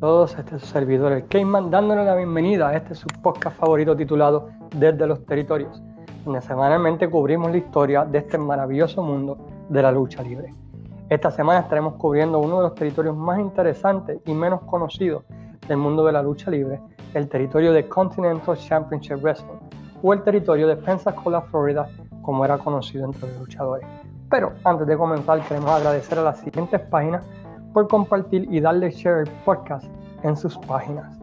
todos, este es su servidor, el dándole la bienvenida a este su podcast favorito titulado Desde los Territorios, donde semanalmente cubrimos la historia de este maravilloso mundo de la lucha libre. Esta semana estaremos cubriendo uno de los territorios más interesantes y menos conocidos del mundo de la lucha libre, el territorio de Continental Championship Wrestling, o el territorio de Pensacola, Florida, como era conocido entre los luchadores. Pero antes de comenzar, queremos agradecer a las siguientes páginas por compartir y darle share el podcast en sus páginas.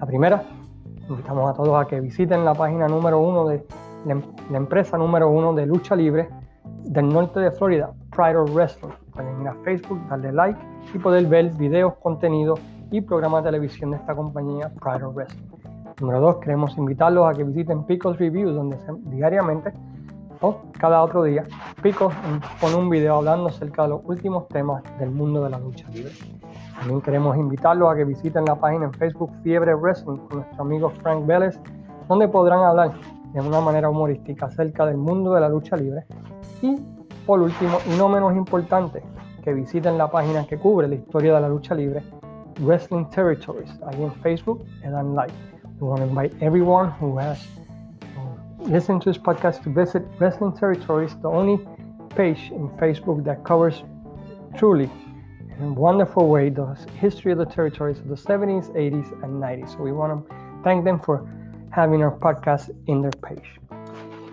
La primera, invitamos a todos a que visiten la página número uno de la empresa número uno de lucha libre del norte de Florida, Pride of Wrestling. Pueden ir a Facebook, darle like y poder ver videos, contenidos y programas de televisión de esta compañía, Pride of Wrestling. Número dos, queremos invitarlos a que visiten Picos Reviews, donde diariamente o cada otro día, Pico pone un video hablando acerca de los últimos temas del mundo de la lucha libre. También queremos invitarlos a que visiten la página en Facebook Fiebre Wrestling con nuestro amigo Frank Vélez, donde podrán hablar de una manera humorística acerca del mundo de la lucha libre. Y por último, y no menos importante, que visiten la página que cubre la historia de la lucha libre, Wrestling Territories, ahí en Facebook, and dan like. We want to invite everyone who has listen to this podcast to visit Wrestling Territories, the only page in Facebook that covers truly in wonderful way the history of the territories of the 70s, 80s, and 90s. So we want to thank them for having our podcast in their page.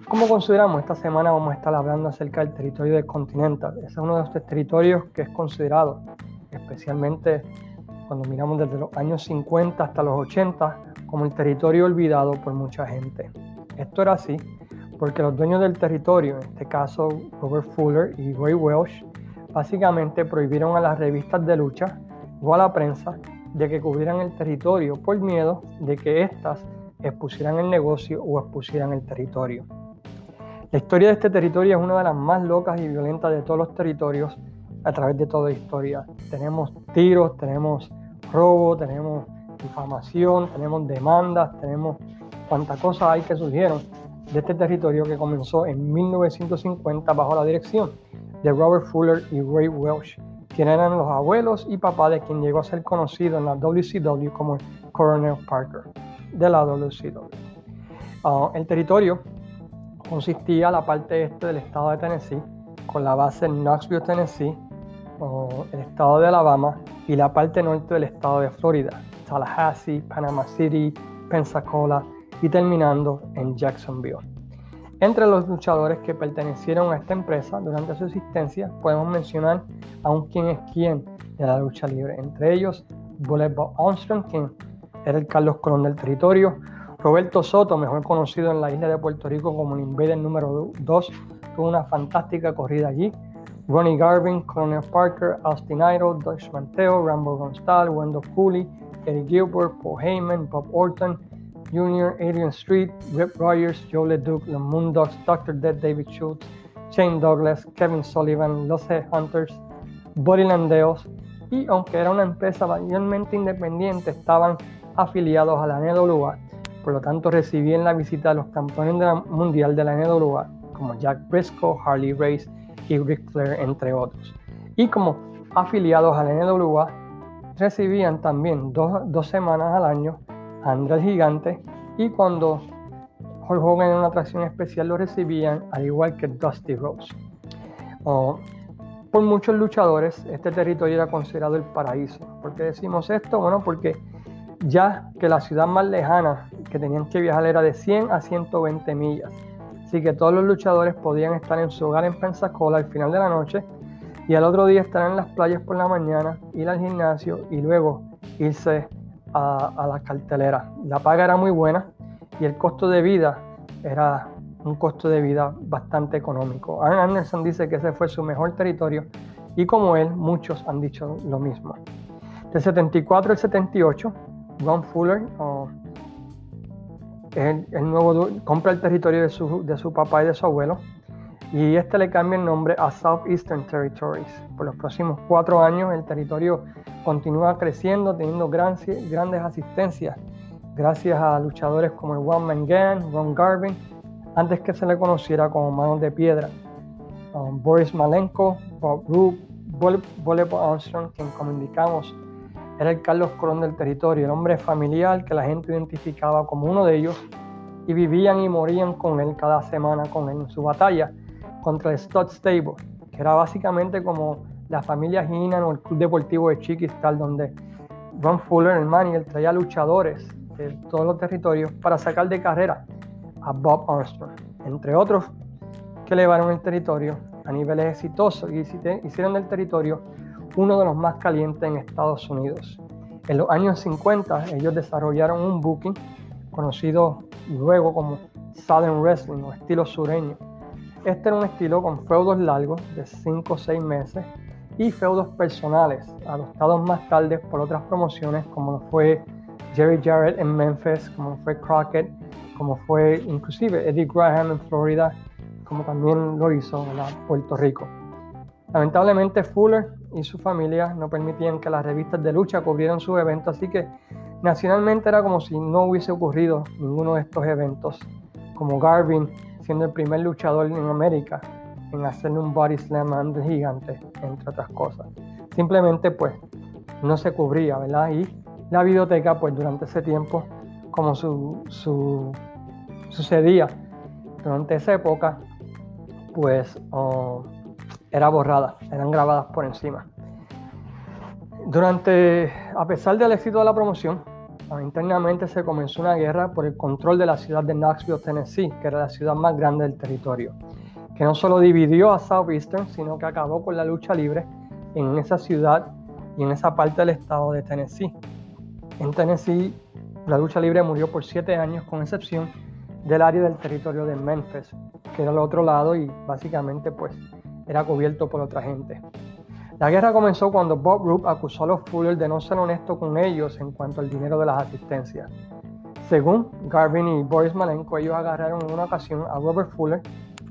Como consideramos, esta semana vamos a estar hablando acerca del territorio del Continental. Es uno de estos territorios que es considerado, especialmente cuando miramos desde los años 50 hasta los 80, como el territorio olvidado por mucha gente. Esto era así porque los dueños del territorio, en este caso Robert Fuller y Ray Welsh, básicamente prohibieron a las revistas de lucha o a la prensa de que cubrieran el territorio por miedo de que éstas expusieran el negocio o expusieran el territorio. La historia de este territorio es una de las más locas y violentas de todos los territorios a través de toda la historia. Tenemos tiros, tenemos robo, tenemos difamación, tenemos demandas, tenemos cuántas cosas hay que surgieron de este territorio que comenzó en 1950 bajo la dirección de Robert Fuller y Ray Welsh, quienes eran los abuelos y papás de quien llegó a ser conocido en la WCW como Coronel Parker de la WCW. Ah, el territorio consistía la parte este del estado de Tennessee, con la base en Knoxville, Tennessee, el estado de Alabama y la parte norte del estado de Florida, Tallahassee, Panama City, Pensacola, y terminando en Jacksonville. Entre los luchadores que pertenecieron a esta empresa durante su existencia podemos mencionar a un quien es quien de la lucha libre, entre ellos Bullet Bob Armstrong, quien era el Carlos Colón del territorio, Roberto Soto, mejor conocido en la isla de Puerto Rico como el Invader número 2, tuvo una fantástica corrida allí. Ronnie Garvin, Colonel Parker, Austin Idol, Dutch Manteo, Rambo Gonzalez, Wendell Cooley, Eddie Gilbert, Paul Heyman, Bob Orton, Jr., Adrian Street, Rip Rogers, Joe LeDuc, The Moondogs, Dr. Dead, David Schultz, Shane Douglas, Kevin Sullivan, Los Hunters, Buddy Landeos, y aunque era una empresa mayormente independiente, estaban afiliados a la NWA, por lo tanto recibían la visita de los campeones mundial de la NWA, como Jack Briscoe, Harley Race y Ric Flair, entre otros. Y como afiliados a la NWA, recibían también dos, dos semanas al año André Gigante y cuando Hulk Hogan en una atracción especial lo recibían al igual que Dusty Rose. por muchos luchadores este territorio era considerado el paraíso. ¿Por qué decimos esto? Bueno, porque ya que la ciudad más lejana que tenían que viajar era de 100 a 120 millas. Así que todos los luchadores podían estar en su hogar en Pensacola al final de la noche y al otro día estar en las playas por la mañana, ir al gimnasio y luego irse a, la cartelera. La paga era muy buena y el costo de vida era un costo de vida bastante económico. Anderson dice que ese fue su mejor territorio y como él, muchos han dicho lo mismo. Del 74 al 78, Ron Fuller el, nuevo, compra el territorio de su, de su papá y de su abuelo y este le cambia el nombre a Southeastern Territories. Por los próximos cuatro años el territorio continúa creciendo, teniendo grandes asistencias, gracias a luchadores como el One Man Gang, Ron Garvin, antes que se le conociera como Manos de Piedra, Boris Malenko, Bob Roop, Bob Armstrong, quien como indicamos era el Carlos Colón del territorio, el hombre familiar que la gente identificaba como uno de ellos y vivían y morían con él cada semana con él en su batalla contra el Stud Stable, que era básicamente como la familia Heenan o el Club Deportivo de Chiquistal, donde Ron Fuller, el manager, traía luchadores de todos los territorios para sacar de carrera a Bob Armstrong, entre otros que elevaron el territorio a niveles exitosos y hicieron del territorio uno de los más calientes en Estados Unidos. En los años 50 ellos desarrollaron un booking conocido luego como Southern Wrestling o estilo sureño. Este era un estilo con feudos largos de 5 o 6 meses y feudos personales adoptados más tarde por otras promociones como fue Jerry Jarrett en Memphis, como fue Crockett, como fue inclusive Eddie Graham en Florida, como también lo hizo en Puerto Rico. Lamentablemente Fuller y su familia no permitían que las revistas de lucha cubrieran sus eventos, así que nacionalmente era como si no hubiese ocurrido ninguno de estos eventos, como Garvin siendo el primer luchador en América en hacerle un body slam gigante, entre otras cosas. Simplemente pues no se cubría, ¿verdad? Y la biblioteca pues durante ese tiempo, como su, sucedía durante esa época, pues era borrada, eran grabadas por encima. Durante, a pesar del éxito de la promoción, internamente se comenzó una guerra por el control de la ciudad de Knoxville, Tennessee, que era la ciudad más grande del territorio, que no solo dividió a Southeastern, sino que acabó con la lucha libre en esa ciudad y en esa parte del estado de Tennessee. En Tennessee, la lucha libre murió por siete años, con excepción del área del territorio de Memphis, que era al otro lado y básicamente pues era cubierto por otra gente. La guerra comenzó cuando Bob Roop acusó a los Fuller de no ser honesto con ellos en cuanto al dinero de las asistencias. Según Garvin y Boris Malenko, ellos agarraron en una ocasión a Robert Fuller,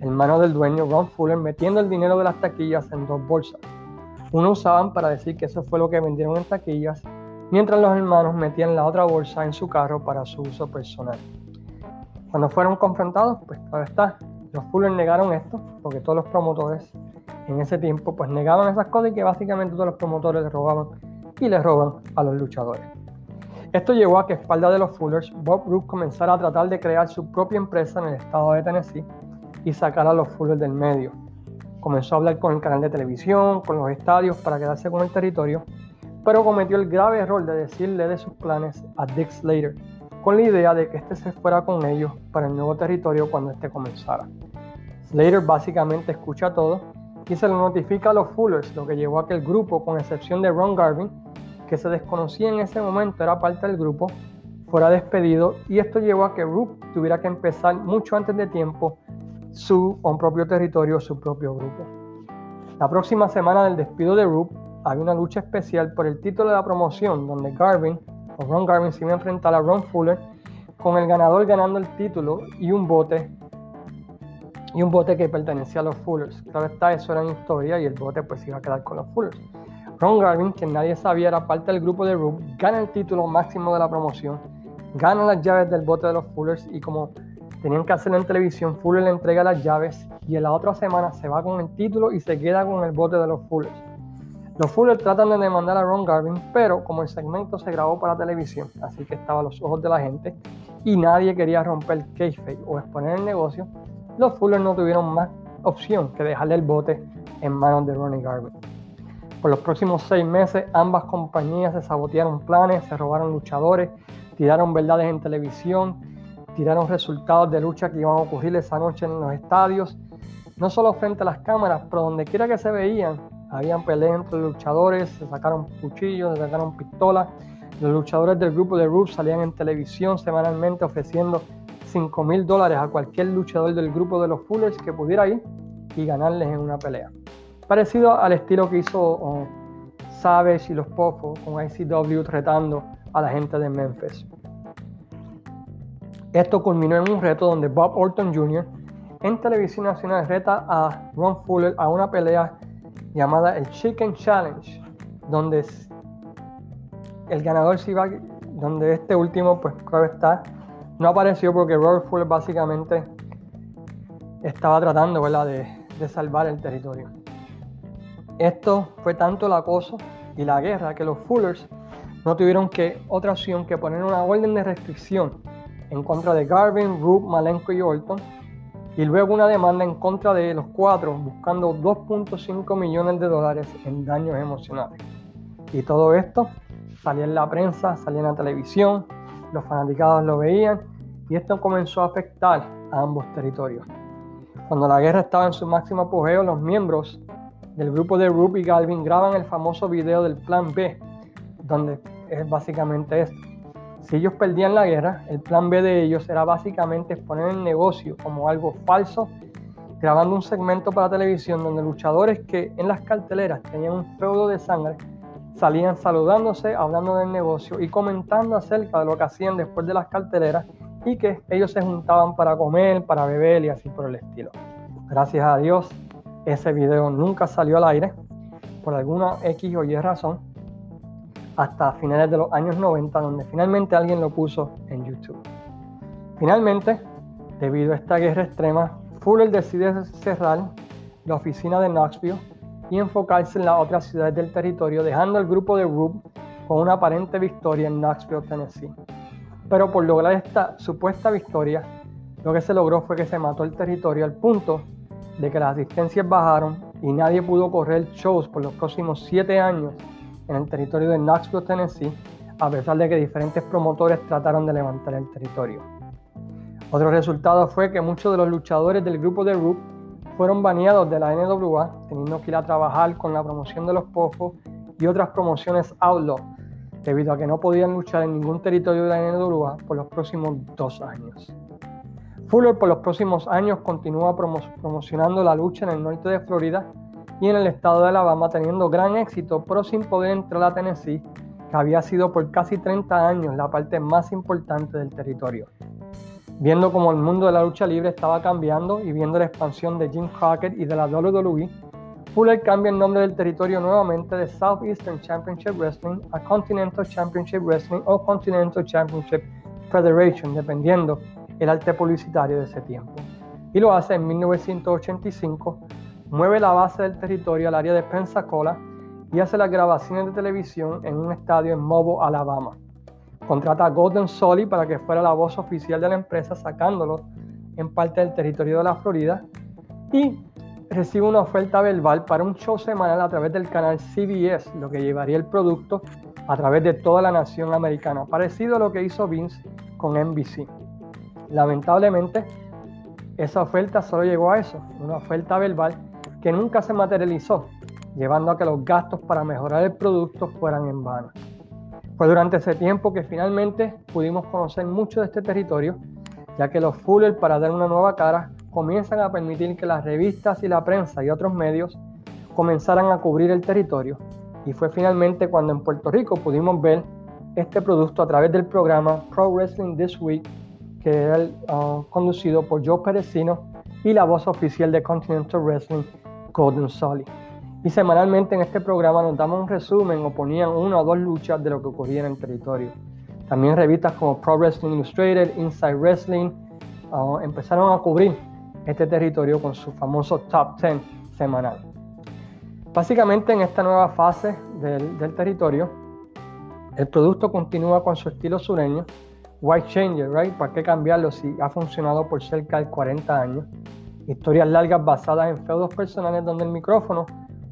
hermano del dueño Ron Fuller, metiendo el dinero de las taquillas en dos bolsas. Uno usaban para decir que eso fue lo que vendieron en taquillas, mientras los hermanos metían la otra bolsa en su carro para su uso personal. Cuando fueron confrontados, pues claro está, los Fuller negaron esto, porque todos los promotores en ese tiempo pues negaban esas cosas y que básicamente todos los promotores les robaban y les roban a los luchadores. Esto llevó a que a espalda de los Fullers, Bob Roop comenzara a tratar de crear su propia empresa en el estado de Tennessee y sacar a los Fullers del medio. Comenzó a hablar con el canal de televisión, con los estadios para quedarse con el territorio, pero cometió el grave error de decirle de sus planes a Dick Slater, con la idea de que éste se fuera con ellos para el nuevo territorio cuando éste comenzara. Slater básicamente escucha todo y se lo notifica a los Fullers, lo que llevó a que el grupo, con excepción de Ron Garvin, que se desconocía en ese momento, era parte del grupo, fuera despedido y esto llevó a que Roop tuviera que empezar mucho antes de tiempo su propio territorio, su propio grupo. La próxima semana del despido de Roop había una lucha especial por el título de la promoción donde Garvin o Ron Garvin se iba a enfrentar a Ron Fuller con el ganador ganando el título y un bote y un bote que pertenecía a los Fullers. Claro está, eso era en historia y el bote pues iba a quedar con los Fullers. Ron Garvin, que nadie sabía era parte del grupo de Rube, gana el título máximo de la promoción, gana las llaves del bote de los Fullers y como tenían que hacerlo en televisión, Fuller le entrega las llaves y en la otra semana se va con el título y se queda con el bote de los Fullers. Los Fullers tratan de demandar a Ron Garvin, pero como el segmento se grabó para televisión, así que estaba a los ojos de la gente y nadie quería romper el kayfabe o exponer el negocio, los Fuller no tuvieron más opción que dejarle el bote en manos de Ronnie Garvin. Por los próximos seis meses, ambas compañías se sabotearon planes, se robaron luchadores, tiraron verdades en televisión, tiraron resultados de lucha que iban a ocurrir esa noche en los estadios, no solo frente a las cámaras, pero donde quiera que se veían, habían peleas entre luchadores, se sacaron cuchillos, se sacaron pistolas. Los luchadores del grupo de Roots salían en televisión semanalmente ofreciendo 5 mil dólares a cualquier luchador del grupo de los Fullers que pudiera ir y ganarles en una pelea. Parecido al estilo que hizo oh, Savage y los Pofos con ICW retando a la gente de Memphis. Esto culminó en un reto donde Bob Orton Jr. en televisión nacional reta a Ron Fuller a una pelea llamada el Chicken Challenge, donde el ganador se iba, donde este último, pues claro está, no apareció porque Fuller básicamente estaba tratando De, de salvar el territorio. Esto fue tanto el acoso y la guerra que los Fullers no tuvieron que otra opción que poner una orden de restricción en contra de Garvin, Roop, Malenko y Orton, y luego una demanda en contra de los cuatro buscando 2.5 millones de dólares en daños emocionales. Y todo esto salía en la prensa, salía en la televisión, los fanaticados lo veían y esto comenzó a afectar a ambos territorios. Cuando la guerra estaba en su máximo apogeo, los miembros del grupo de Roop y Galvin graban el famoso video del Plan B, donde es básicamente esto. Si ellos perdían la guerra, el plan B de ellos era básicamente exponer el negocio como algo falso, grabando un segmento para televisión donde luchadores que en las carteleras tenían un feudo de sangre salían saludándose, hablando del negocio y comentando acerca de lo que hacían después de las carteleras y que ellos se juntaban para comer, para beber y así por el estilo. Gracias a Dios, ese video nunca salió al aire por alguna X o Y razón hasta finales de los años 90, donde finalmente alguien lo puso en YouTube. Finalmente, debido a esta guerra extrema, Fuller decide cerrar la oficina de Knoxville y enfocarse en las otras ciudades del territorio, dejando el grupo de Rube con una aparente victoria en Knoxville, Tennessee. Pero por lograr esta supuesta victoria, lo que se logró fue que se mató el territorio al punto de que las asistencias bajaron y nadie pudo correr shows por los próximos siete años en el territorio de Knoxville, Tennessee, a pesar de que diferentes promotores trataron de levantar el territorio. Otro resultado fue que muchos de los luchadores del grupo de Roop fueron baneados de la NWA, teniendo que ir a trabajar con la promoción de los Pofos y otras promociones outlaw, debido a que no podían luchar en ningún territorio de la NWA por los próximos dos años. Fuller por los próximos años continúa promocionando la lucha en el norte de Florida y en el estado de Alabama teniendo gran éxito, pero sin poder entrar a Tennessee, que había sido por casi 30 años la parte más importante del territorio. Viendo cómo el mundo de la lucha libre estaba cambiando y viendo la expansión de Jim Crockett y de la WWE, Fuller cambia el nombre del territorio nuevamente de Southeastern Championship Wrestling a Continental Championship Wrestling o Continental Championship Federation, dependiendo el arte publicitario de ese tiempo. Y lo hace en 1985 mueve la base del territorio al área de Pensacola y hace las grabaciones de televisión en un estadio en Mobo, Alabama. Contrata a Golden Solly para que fuera la voz oficial de la empresa, sacándolo en parte del territorio de la Florida. Y recibe una oferta verbal para un show semanal a través del canal CBS, lo que llevaría el producto a través de toda la nación americana, parecido a lo que hizo Vince con NBC. Lamentablemente, esa oferta solo llegó a eso, una oferta verbal que nunca se materializó, llevando a que los gastos para mejorar el producto fueran en vano. Fue durante ese tiempo que finalmente pudimos conocer mucho de este territorio, ya que los Fuller, para dar una nueva cara, comienzan a permitir que las revistas y la prensa y otros medios comenzaran a cubrir el territorio. Y fue finalmente cuando en Puerto Rico pudimos ver este producto a través del programa Pro Wrestling This Week, que era uh, conducido por Joe Perecino y la voz oficial de Continental Wrestling, Golden Solid. Y semanalmente en este programa nos damos un resumen o ponían una o dos luchas de lo que ocurría en el territorio. También revistas como Pro Wrestling Illustrated, Inside Wrestling ah, empezaron a cubrir este territorio con su famoso Top 10 semanal. Básicamente en esta nueva fase del, del territorio, el producto continúa con su estilo sureño, White Changer, right? ¿Para qué cambiarlo si ha funcionado por cerca de 40 años? Historias largas basadas en feudos personales donde el micrófono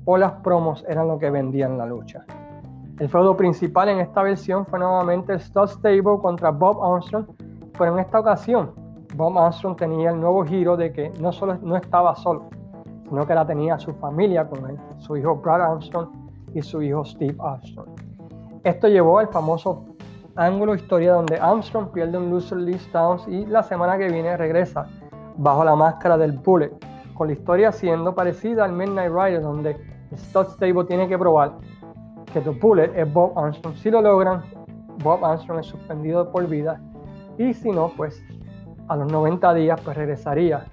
o las promos eran lo que vendían la lucha. El feudo principal en esta versión fue nuevamente Stud Stable contra Bob Armstrong, pero en esta ocasión Bob Armstrong tenía el nuevo giro de que no solo no estaba solo, sino que la tenía su familia con él, su hijo Brad Armstrong y su hijo Steve Armstrong. Esto llevó al famoso ángulo historia donde Armstrong pierde un loser Lee Stones y la semana que viene regresa bajo la máscara del Bullet, con la historia siendo parecida al Midnight Rider, donde Stud Stable tiene que probar que The Bullet es Bob Armstrong. Si lo logran, Bob Armstrong es suspendido por vida, y si no, pues a los 90 días pues regresaría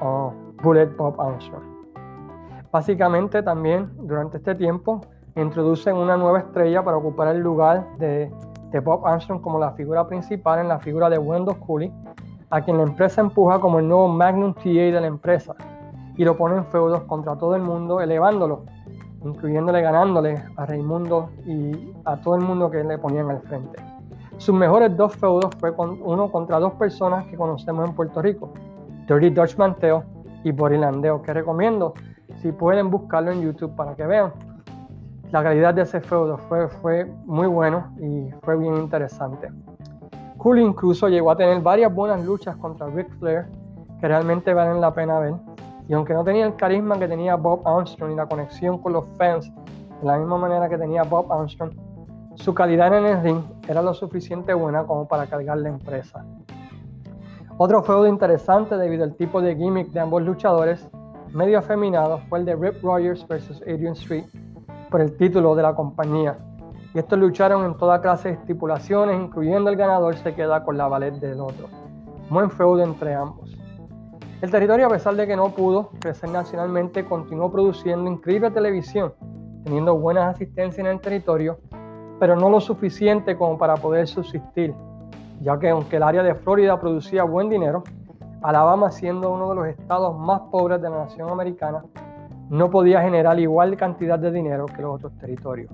a Bullet Bob Armstrong. Básicamente también durante este tiempo introducen una nueva estrella para ocupar el lugar de, de Bob Armstrong como la figura principal en la figura de Wendell Cooley, a quien la empresa empuja como el nuevo Magnum TA de la empresa y lo pone en feudos contra todo el mundo, elevándolo incluyéndole ganándole a Raimundo y a todo el mundo que le ponían al frente. Sus mejores dos feudos fue con, uno contra dos personas que conocemos en Puerto Rico, Dirty Dutch Manteo y Borilandeo, que recomiendo si pueden buscarlo en YouTube para que vean. La calidad de ese feudo fue, fue muy bueno y fue bien interesante. Julio incluso llegó a tener varias buenas luchas contra Ric Flair que realmente valen la pena ver. Y aunque no tenía el carisma que tenía Bob Armstrong y la conexión con los fans de la misma manera que tenía Bob Armstrong, su calidad en el ring era lo suficiente buena como para cargar la empresa. Otro feudo interesante debido al tipo de gimmick de ambos luchadores, medio afeminado, fue el de Rip Rogers vs Adrian Street por el título de la compañía. Y estos lucharon en toda clase de estipulaciones, incluyendo el ganador se queda con la ballet del otro. Buen feudo entre ambos. El territorio, a pesar de que no pudo crecer nacionalmente, continuó produciendo increíble televisión, teniendo buenas asistencias en el territorio, pero no lo suficiente como para poder subsistir ya que aunque el área de Florida producía buen dinero, Alabama siendo uno de los estados más pobres de la nación americana, no podía generar igual cantidad de dinero que los otros territorios.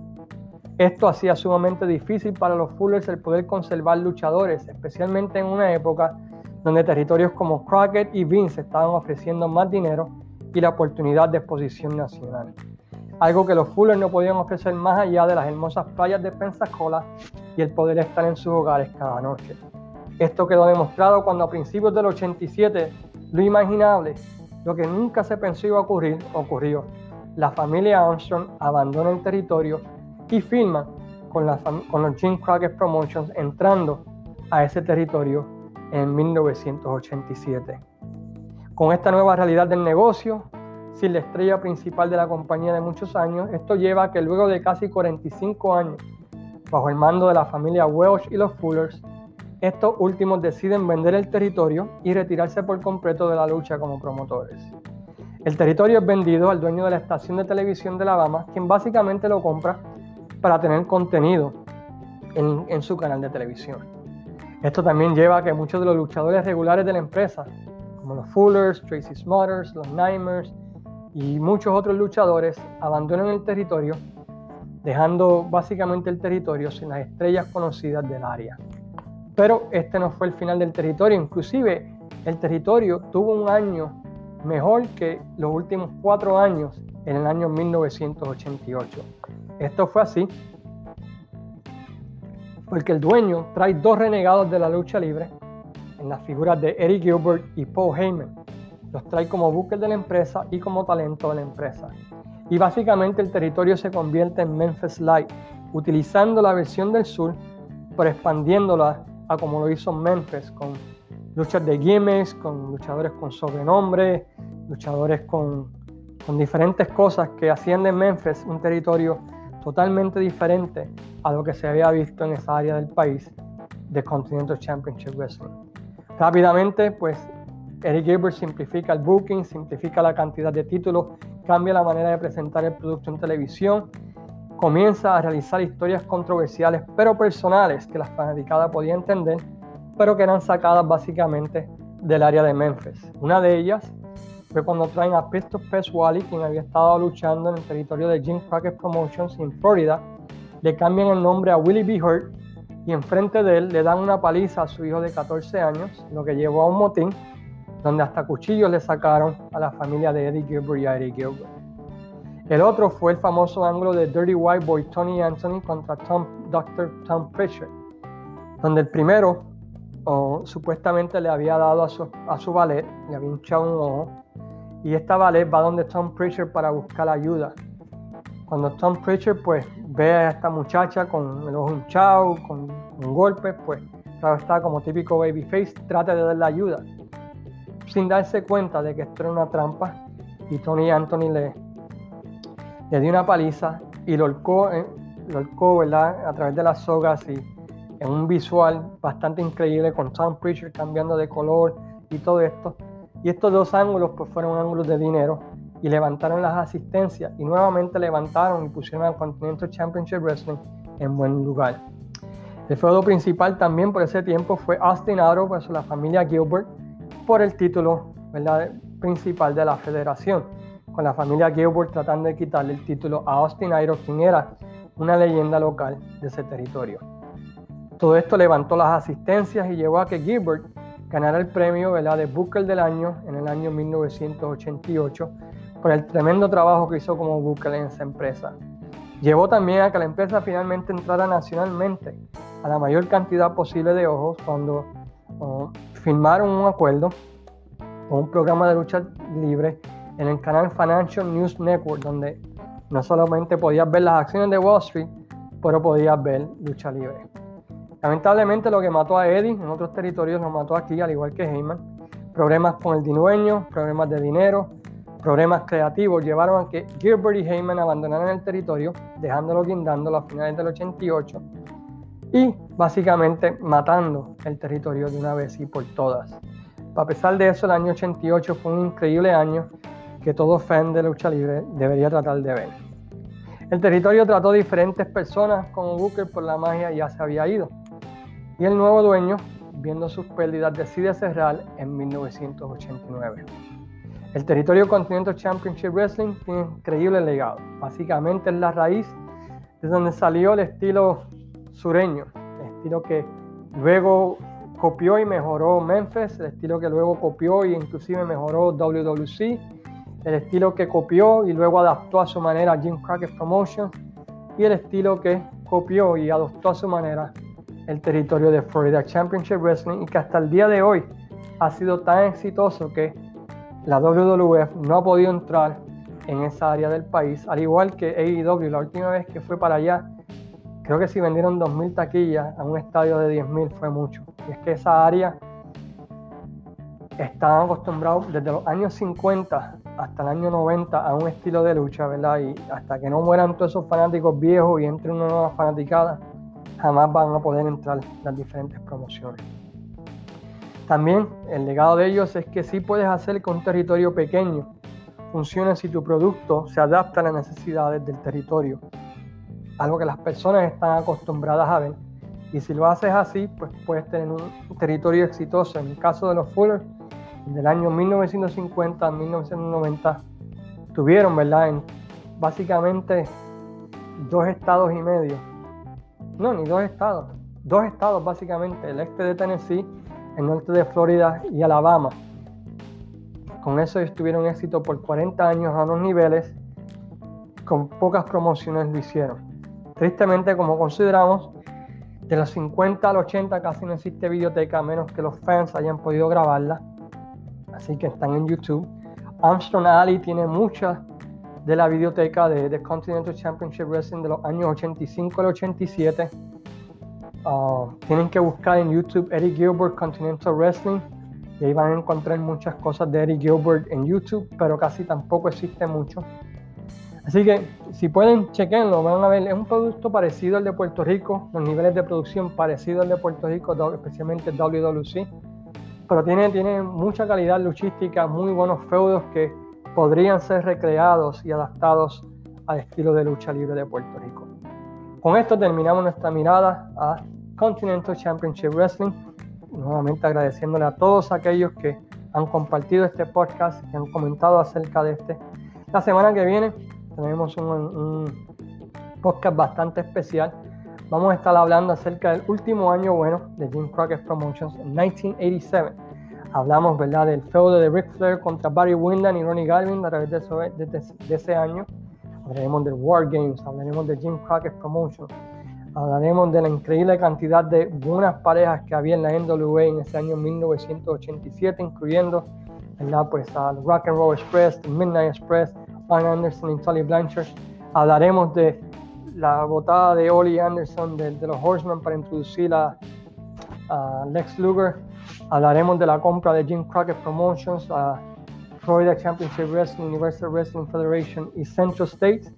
Esto hacía sumamente difícil para los Fullers el poder conservar luchadores, especialmente en una época donde territorios como Crockett y Vince estaban ofreciendo más dinero y la oportunidad de exposición nacional. Algo que los Fullers no podían ofrecer más allá de las hermosas playas de Pensacola y el poder estar en sus hogares cada noche. Esto quedó demostrado cuando a principios del 87 lo imaginable, lo que nunca se pensó iba a ocurrir, ocurrió. La familia Armstrong abandona el territorio y firma con, con los Jim Crockett Promotions entrando a ese territorio en 1987. Con esta nueva realidad del negocio, sin la estrella principal de la compañía de muchos años, esto lleva a que luego de casi 45 años bajo el mando de la familia Welsh y los Fullers, estos últimos deciden vender el territorio y retirarse por completo de la lucha como promotores. El territorio es vendido al dueño de la estación de televisión de Alabama, quien básicamente lo compra para tener contenido en, en su canal de televisión. Esto también lleva a que muchos de los luchadores regulares de la empresa, como los Fullers, Tracy Smothers, los Nightmares y muchos otros luchadores, abandonen el territorio dejando básicamente el territorio sin las estrellas conocidas del área. Pero este no fue el final del territorio, inclusive el territorio tuvo un año mejor que los últimos cuatro años en el año 1988. Esto fue así porque el dueño trae dos renegados de la lucha libre en las figuras de Eddie Gilbert y Paul Heyman. Los trae como buques de la empresa y como talento de la empresa y básicamente el territorio se convierte en Memphis Light, utilizando la versión del sur, pero expandiéndola a como lo hizo Memphis, con luchas de gimmicks, con luchadores con sobrenombre, luchadores con, con diferentes cosas que hacían Memphis un territorio totalmente diferente a lo que se había visto en esa área del país de Continental Championship Wrestling. Rápidamente, pues Eric Gilbert simplifica el booking, simplifica la cantidad de títulos, cambia la manera de presentar el producto en televisión, comienza a realizar historias controversiales pero personales que la fanaticada podía entender, pero que eran sacadas básicamente del área de Memphis. Una de ellas fue cuando traen a Pistol Pest Wally, quien había estado luchando en el territorio de Jim Crockett Promotions en Florida, le cambian el nombre a Willie B. Hurt y enfrente de él le dan una paliza a su hijo de 14 años, lo que llevó a un motín donde hasta cuchillos le sacaron a la familia de Eddie Gilbert y Eddie Gilbert. El otro fue el famoso ángulo de Dirty White Boy Tony Anthony contra Tom, Dr. Tom Pritchard, donde el primero supuestamente le había dado a su, a su ballet, le había hinchado un ojo, y esta ballet va donde Tom Pritchard para buscar ayuda. Cuando Tom Pritchard pues ve a esta muchacha con el ojo hinchado, con un golpe, pues claro está como típico babyface, trata de darle ayuda sin darse cuenta de que esto era una trampa y Tony Anthony le, le dio una paliza y lo holcó, eh, lo ¿verdad? a través de las sogas y en un visual bastante increíble con Tom Preacher cambiando de color y todo esto. Y estos dos ángulos pues fueron ángulos de dinero y levantaron las asistencias y nuevamente levantaron y pusieron al Continental Championship Wrestling en buen lugar. El feudo principal también por ese tiempo fue Austin Aro versus la familia Gilbert por el título principal de la federación, con la familia Gilbert tratando de quitarle el título a Austin Aero, quien era una leyenda local de ese territorio. Todo esto levantó las asistencias y llevó a que Gilbert ganara el premio de Booker del año en el año 1988 por el tremendo trabajo que hizo como Booker en esa empresa. Llevó también a que la empresa finalmente entrara nacionalmente a la mayor cantidad posible de ojos cuando uh, firmaron un acuerdo con un programa de lucha libre en el canal Financial News Network, donde no solamente podías ver las acciones de Wall Street, pero podías ver lucha libre. Lamentablemente lo que mató a Eddie en otros territorios lo mató aquí, al igual que Heyman. Problemas con el dinueño, problemas de dinero, problemas creativos llevaron a que Gilbert y Heyman abandonaran el territorio, dejándolo guindándolo a finales del 88 y básicamente matando el territorio de una vez y por todas. A pesar de eso, el año 88 fue un increíble año que todo fan de lucha libre debería tratar de ver. El territorio trató diferentes personas como Booker por la magia ya se había ido. Y el nuevo dueño, viendo sus pérdidas, decide cerrar en 1989. El territorio Continental Championship Wrestling tiene un increíble legado. Básicamente es la raíz de donde salió el estilo sureño, el estilo que luego copió y mejoró Memphis, el estilo que luego copió e inclusive mejoró WWC, el estilo que copió y luego adaptó a su manera Jim Crockett Promotions y el estilo que copió y adoptó a su manera el territorio de Florida Championship Wrestling y que hasta el día de hoy ha sido tan exitoso que la WWF no ha podido entrar en esa área del país, al igual que AEW. La última vez que fue para allá, creo que si vendieron 2.000 taquillas a un estadio de 10.000 fue mucho. Y es que esa área estaban acostumbrados desde los años 50 hasta el año 90 a un estilo de lucha, ¿verdad? Y hasta que no mueran todos esos fanáticos viejos y entre una nueva fanaticada, jamás van a poder entrar las diferentes promociones. También el legado de ellos es que sí puedes hacer que un territorio pequeño funcione si tu producto se adapta a las necesidades del territorio, algo que las personas están acostumbradas a ver. Y si lo haces así, pues puedes tener un territorio exitoso. En el caso de los Fuller, del año 1950 a 1990, tuvieron, ¿verdad? En básicamente dos estados y medio. No, ni dos estados. Dos estados básicamente, el este de Tennessee el norte de Florida y Alabama. Con eso estuvieron éxito por 40 años a unos niveles, con pocas promociones lo hicieron. Tristemente, como consideramos, de los 50 al 80 casi no existe videoteca a menos que los fans hayan podido grabarla. Así que están en YouTube. Armstrong Alley tiene mucha de la videoteca de, Continental Championship Wrestling de los años 85 al 87 Ah, tienen que buscar en YouTube Eddie Gilbert Continental Wrestling y ahí van a encontrar muchas cosas de Eddie Gilbert en YouTube, pero casi tampoco existe mucho. Así que si pueden, chequenlo, van a ver, es un producto parecido al de Puerto Rico, los niveles de producción parecido al de Puerto Rico, especialmente WWC, pero tiene, tiene mucha calidad luchística, muy buenos feudos que podrían ser recreados y adaptados al estilo de lucha libre de Puerto Rico. Con esto terminamos nuestra mirada a Continental Championship Wrestling. Nuevamente agradeciéndole a todos aquellos que han compartido este podcast, que han comentado acerca de este. La semana que viene tenemos un, podcast bastante especial. Vamos a estar hablando acerca del último año bueno de Jim Crockett Promotions en 1987. Hablamos ¿verdad? del feudo de Ric Flair contra Barry Windham y Ronnie Garvin a través de, de ese año. Hablaremos de War Games, hablaremos de Jim Crockett Promotions Hablaremos de la increíble cantidad de buenas parejas que había en la NWA en ese año 1987, incluyendo Pues, al Rock and Roll Express, Midnight Express, Van Anderson y Tully Blanchard. Hablaremos de la botada de Ollie Anderson de, los Horsemen para introducir a, Lex Luger. Hablaremos de la compra de Jim Crockett Promotions a Florida Championship Wrestling, Universal Wrestling Federation y Central States.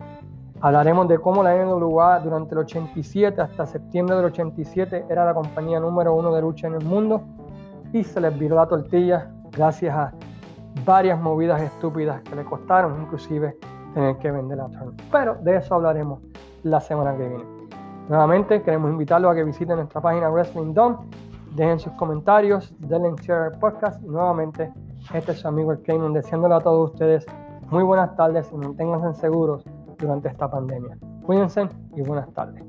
Hablaremos de cómo la NWA durante el 87 hasta septiembre del 87 era la compañía número uno de lucha en el mundo y se les viró la tortilla gracias a varias movidas estúpidas que le costaron inclusive tener que vender la turn. Pero de eso hablaremos la semana que viene. Nuevamente queremos invitarlos a que visiten nuestra página Wrestling Dome, dejen sus comentarios, denle share al podcast y nuevamente este es su amigo el Cayman deseándole a todos ustedes Muy buenas tardes y manténganse seguros durante esta pandemia. Cuídense y buenas tardes.